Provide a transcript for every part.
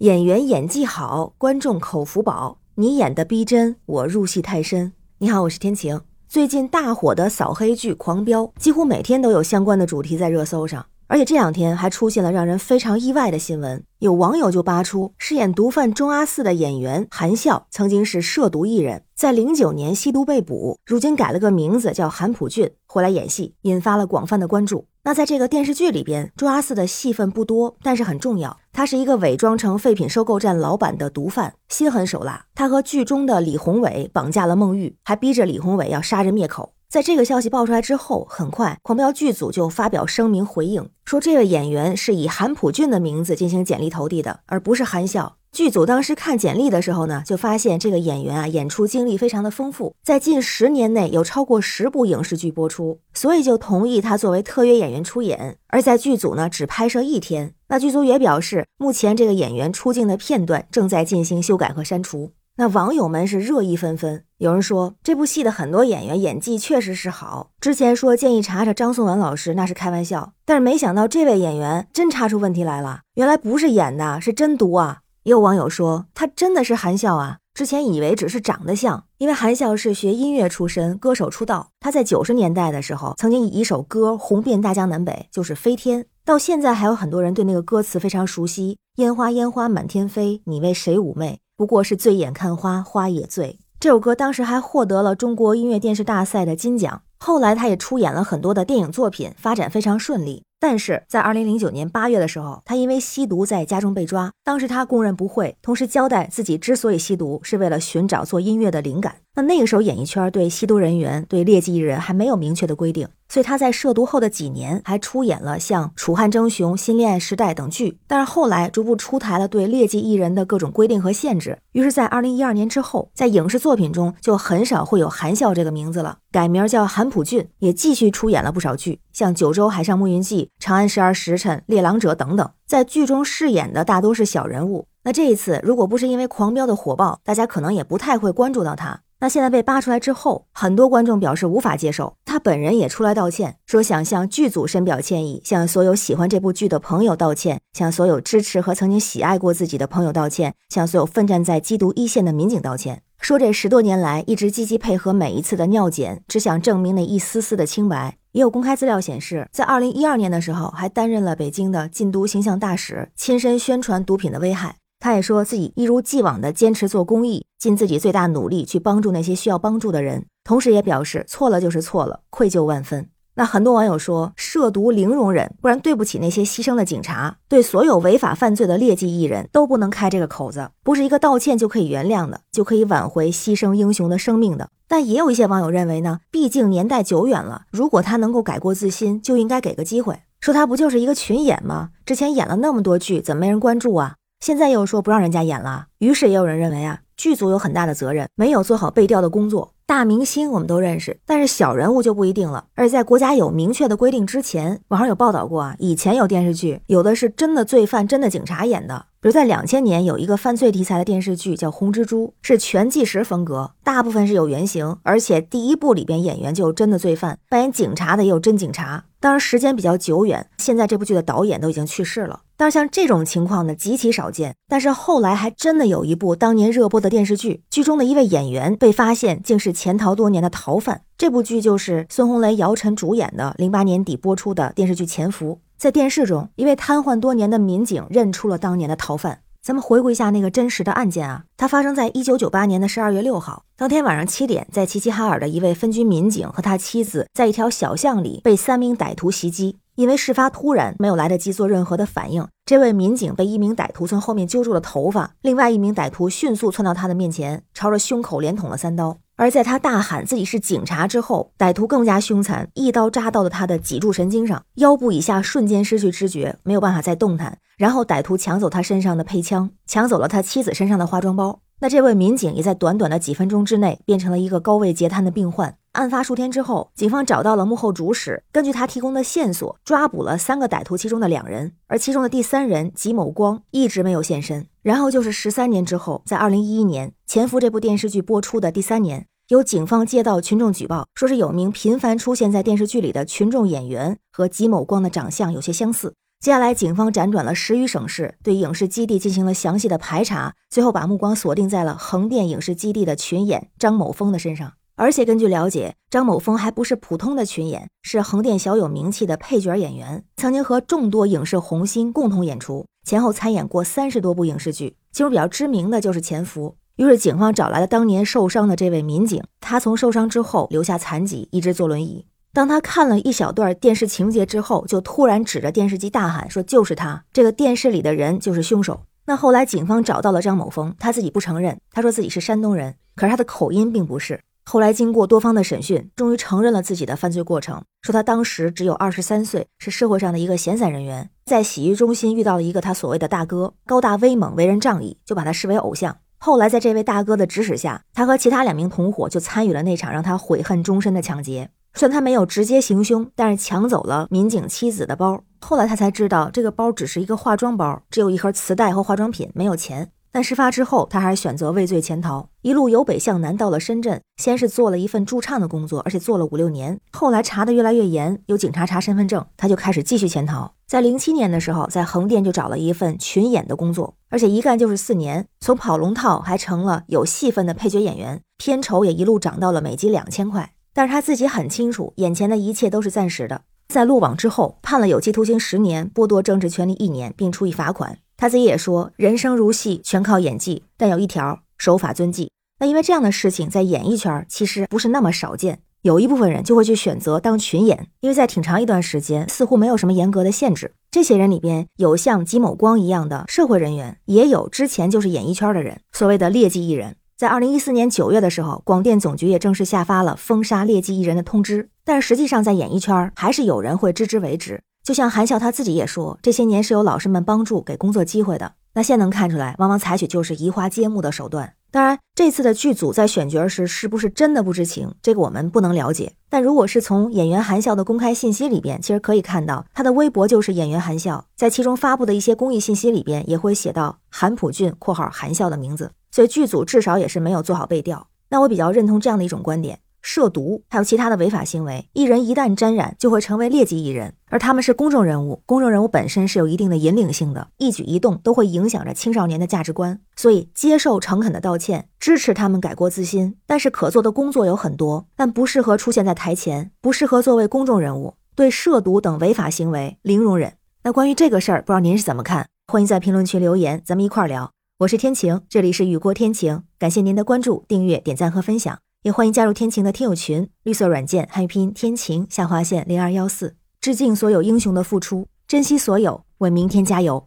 演员演技好，观众口福宝。你演的逼真，我入戏太深。你好，我是天晴。最近大火的扫黑剧《狂飙》，几乎每天都有相关的主题在热搜上。而且这两天还出现了让人非常意外的新闻，有网友就扒出，饰演毒贩钟阿四的演员韩笑曾经是涉毒艺人，在零九年吸毒被捕，如今改了个名字叫韩普俊，回来演戏，引发了广泛的关注。那在这个电视剧里边，朱阿四的戏份不多，但是很重要。他是一个伪装成废品收购站老板的毒贩，心狠手辣。他和剧中的李宏伟绑架了孟玉，还逼着李宏伟要杀人灭口。在这个消息爆出来之后，很快狂飙剧组就发表声明回应，说这位演员是以韩普俊的名字进行简历投递的，而不是韩笑。剧组当时看简历的时候呢，就发现这个演员啊演出经历非常的丰富，在近十年内有超过十部影视剧播出，所以就同意他作为特约演员出演。而在剧组呢只拍摄一天，那剧组也表示，目前这个演员出镜的片段正在进行修改和删除。那网友们是热议纷纷，有人说这部戏的很多演员演技确实是好，之前说建议查查张颂文老师那是开玩笑，但是没想到这位演员真查出问题来了，原来不是演的，是真毒啊！有网友说他真的是韩笑啊，之前以为只是长得像，因为韩笑是学音乐出身，歌手出道，他在九十年代的时候曾经以一首歌红遍大江南北，就是《飞天》，到现在还有很多人对那个歌词非常熟悉，烟花烟花满天飞，你为谁妩媚？不过是醉眼看花，花也醉。这首歌当时还获得了中国音乐电视大赛的金奖。后来他也出演了很多的电影作品，发展非常顺利。但是在二零零九年八月的时候，他因为吸毒在家中被抓。当时他供认不讳，同时交代自己之所以吸毒，是为了寻找做音乐的灵感。那那个时候，演艺圈对吸毒人员、对劣迹艺人还没有明确的规定，所以他在涉毒后的几年还出演了像《楚汉争雄》《新恋爱时代》等剧。但是后来逐步出台了对劣迹艺人的各种规定和限制，于是，在二零一二年之后，在影视作品中就很少会有韩笑这个名字了，改名叫韩普俊，也继续出演了不少剧，像《九州海上牧云记》《长安十二时辰》《猎狼者》等等，在剧中饰演的大多是小人物。那这一次，如果不是因为《狂飙》的火爆，大家可能也不太会关注到他。那现在被扒出来之后，很多观众表示无法接受。他本人也出来道歉，说想向剧组深表歉意，向所有喜欢这部剧的朋友道歉，向所有支持和曾经喜爱过自己的朋友道歉，向所有奋战在缉毒一线的民警道歉。说这十多年来一直积极配合每一次的尿检，只想证明那一丝丝的清白。也有公开资料显示，在二零一二年的时候，还担任了北京的禁毒形象大使，亲身宣传毒品的危害。他也说自己一如既往的坚持做公益，尽自己最大努力去帮助那些需要帮助的人，同时也表示错了就是错了，愧疚万分。那很多网友说，涉毒零容忍，不然对不起那些牺牲的警察，对所有违法犯罪的劣迹艺人，都不能开这个口子，不是一个道歉就可以原谅的，就可以挽回牺牲英雄的生命的。但也有一些网友认为呢，毕竟年代久远了，如果他能够改过自新，就应该给个机会。说他不就是一个群演吗？之前演了那么多剧，怎么没人关注啊？现在又说不让人家演了，于是也有人认为啊，剧组有很大的责任，没有做好背调的工作。大明星我们都认识，但是小人物就不一定了。而且在国家有明确的规定之前，网上有报道过啊，以前有电视剧，有的是真的罪犯、真的警察演的。比如在两千年有一个犯罪题材的电视剧叫《红蜘蛛》，是全纪实风格，大部分是有原型，而且第一部里边演员就有真的罪犯，扮演警察的也有真警察。当然时间比较久远，现在这部剧的导演都已经去世了。但是像这种情况呢极其少见。但是后来还真的有一部当年热播的电视剧，剧中的一位演员被发现竟是潜逃多年的逃犯。这部剧就是孙红雷、姚晨主演的，零八年底播出的电视剧《潜伏》。在电视中，一位瘫痪多年的民警认出了当年的逃犯。咱们回顾一下那个真实的案件啊，它发生在一九九八年的十二月六号，当天晚上七点，在齐齐哈尔的一位分局民警和他妻子在一条小巷里被三名歹徒袭击。因为事发突然，没有来得及做任何的反应，这位民警被一名歹徒从后面揪住了头发，另外一名歹徒迅速窜到他的面前，朝着胸口连捅了三刀。而在他大喊自己是警察之后，歹徒更加凶残，一刀扎到了他的脊柱神经上，腰部以下瞬间失去知觉，没有办法再动弹。然后歹徒抢走他身上的配枪，抢走了他妻子身上的化妆包。那这位民警也在短短的几分钟之内变成了一个高位截瘫的病患。案发数天之后，警方找到了幕后主使，根据他提供的线索，抓捕了三个歹徒，其中的两人，而其中的第三人吉某光一直没有现身。然后就是十三年之后，在二零一一年《潜伏》这部电视剧播出的第三年。有警方接到群众举报，说是有名频繁出现在电视剧里的群众演员和吉某光的长相有些相似，接下来，警方辗转了十余省市，对影视基地进行了详细的排查，最后把目光锁定在了横店影视基地的群演张某峰的身上。而且根据了解，张某峰还不是普通的群演，是横店小有名气的配角演员，曾经和众多影视红星共同演出，前后参演过三十多部影视剧，其中比较知名的就是《潜伏》。于是警方找来了当年受伤的这位民警，他从受伤之后留下残疾，一直坐轮椅。当他看了一小段电视情节之后，就突然指着电视机大喊说：“就是他，这个电视里的人就是凶手。”那后来警方找到了张某峰，他自己不承认，他说自己是山东人，可是他的口音并不是。后来经过多方的审讯，终于承认了自己的犯罪过程，说他当时只有二十三岁，是社会上的一个闲散人员，在洗浴中心遇到了一个他所谓的大哥，高大威猛，为人仗义，就把他视为偶像。后来，在这位大哥的指使下，他和其他两名同伙就参与了那场让他悔恨终身的抢劫。虽然他没有直接行凶，但是抢走了民警妻子的包。后来他才知道，这个包只是一个化妆包，只有一盒磁带和化妆品，没有钱。但事发之后，他还是选择畏罪潜逃，一路由北向南到了深圳。先是做了一份驻唱的工作，而且做了五六年。后来查的越来越严，有警察查身份证，他就开始继续潜逃。在零七年的时候，在横店就找了一份群演的工作，而且一干就是四年，从跑龙套还成了有戏份的配角演员，片酬也一路涨到了每集两千块。但是他自己很清楚，眼前的一切都是暂时的。在落网之后，判了有期徒刑十年，剥夺政治权利一年，并处以罚款。他自己也说，人生如戏，全靠演技。但有一条，守法遵纪。那因为这样的事情在演艺圈其实不是那么少见，有一部分人就会去选择当群演，因为在挺长一段时间似乎没有什么严格的限制。这些人里边有像吉某光一样的社会人员，也有之前就是演艺圈的人，所谓的劣迹艺人。在二零一四年九月的时候，广电总局也正式下发了封杀劣迹艺人的通知。但是实际上，在演艺圈还是有人会知之为止。就像韩笑他自己也说，这些年是有老师们帮助给工作机会的。那现在能看出来，往往采取就是移花接木的手段。当然，这次的剧组在选角时是不是真的不知情，这个我们不能了解。但如果是从演员韩笑的公开信息里边，其实可以看到他的微博就是演员韩笑，在其中发布的一些公益信息里边也会写到韩普俊（括号韩笑）的名字，所以剧组至少也是没有做好背调。那我比较认同这样的一种观点。涉毒还有其他的违法行为，艺人一旦沾染，就会成为劣迹艺人。而他们是公众人物，公众人物本身是有一定的引领性的，一举一动都会影响着青少年的价值观。所以，接受诚恳的道歉，支持他们改过自新。但是，可做的工作有很多，但不适合出现在台前，不适合作为公众人物。对涉毒等违法行为零容忍。那关于这个事儿，不知道您是怎么看？欢迎在评论区留言，咱们一块儿聊。我是天晴，这里是雨过天晴，感谢您的关注、订阅、点赞和分享。也欢迎加入天晴的听友群，绿色软件汉语拼音天晴下划线零二幺四，致敬所有英雄的付出，珍惜所有，为明天加油，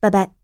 拜拜。